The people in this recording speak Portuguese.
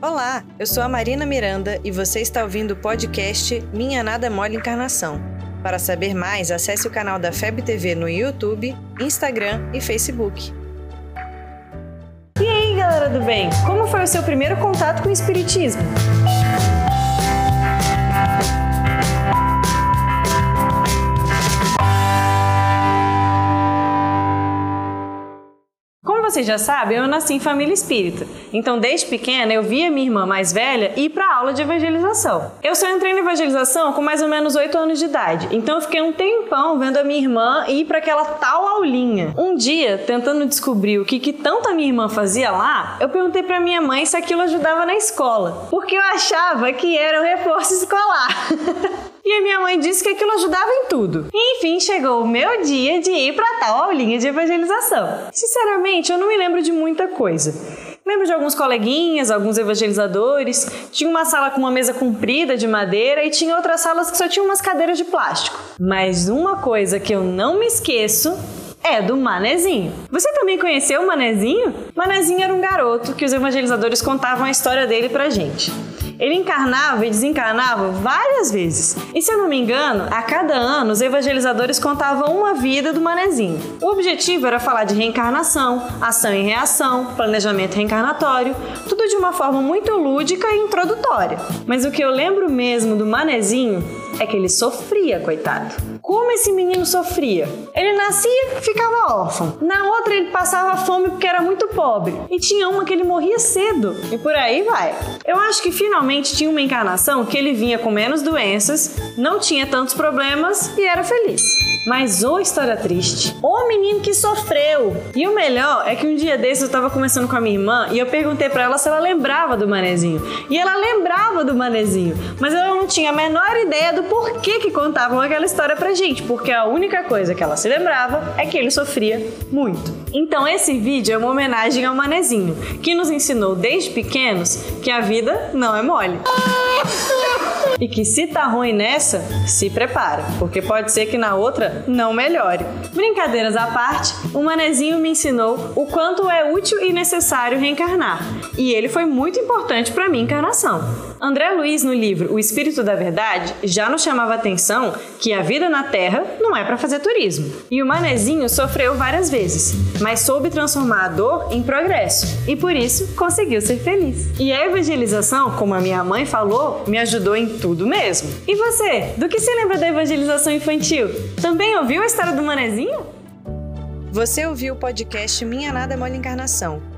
Olá, eu sou a Marina Miranda e você está ouvindo o podcast Minha Nada Mole Encarnação. Para saber mais, acesse o canal da FEB TV no YouTube, Instagram e Facebook. E aí, galera do bem, como foi o seu primeiro contato com o Espiritismo? Vocês já sabem, eu nasci em família espírita. Então, desde pequena, eu via minha irmã mais velha ir para aula de evangelização. Eu só entrei na evangelização com mais ou menos 8 anos de idade. Então, eu fiquei um tempão vendo a minha irmã ir para aquela tal aulinha. Um dia, tentando descobrir o que, que tanto a minha irmã fazia lá, eu perguntei para minha mãe se aquilo ajudava na escola, porque eu achava que era um reforço escolar. E a minha mãe disse que aquilo ajudava em tudo. Enfim, chegou o meu dia de ir para tal aulinha de evangelização. Sinceramente, eu não me lembro de muita coisa. Lembro de alguns coleguinhas, alguns evangelizadores. Tinha uma sala com uma mesa comprida de madeira e tinha outras salas que só tinham umas cadeiras de plástico. Mas uma coisa que eu não me esqueço é do Manezinho. Você também conheceu o Manezinho? Manezinho era um garoto que os evangelizadores contavam a história dele pra gente. Ele encarnava e desencarnava várias vezes. E se eu não me engano, a cada ano os evangelizadores contavam uma vida do manezinho. O objetivo era falar de reencarnação, ação e reação, planejamento reencarnatório, tudo de uma forma muito lúdica e introdutória. Mas o que eu lembro mesmo do manezinho é que ele sofria, coitado. Como esse menino sofria? Ele nascia e ficava órfão. Na outra, ele passava fome porque era muito pobre. E tinha uma que ele morria cedo. E por aí vai. Eu acho que finalmente tinha uma encarnação que ele vinha com menos doenças, não tinha tantos problemas e era feliz. Mas ô história triste. O menino que sofreu. E o melhor é que um dia desses eu tava conversando com a minha irmã e eu perguntei para ela se ela lembrava do manezinho. E ela lembrava do manezinho, mas ela não tinha a menor ideia do porquê que contavam aquela história pra gente, porque a única coisa que ela se lembrava é que ele sofria muito. Então esse vídeo é uma homenagem ao manezinho, que nos ensinou desde pequenos que a vida não é mole. E que se tá ruim nessa, se prepara, porque pode ser que na outra não melhore. Brincadeiras à parte, o manezinho me ensinou o quanto é útil e necessário reencarnar, e ele foi muito importante para minha encarnação. André Luiz, no livro O Espírito da Verdade, já nos chamava a atenção que a vida na Terra não é para fazer turismo. E o manezinho sofreu várias vezes, mas soube transformar a dor em progresso e por isso conseguiu ser feliz. E a evangelização, como a minha mãe falou, me ajudou em tudo mesmo. E você, do que se lembra da evangelização infantil? Também ouviu a história do manezinho? Você ouviu o podcast Minha Nada Mole Encarnação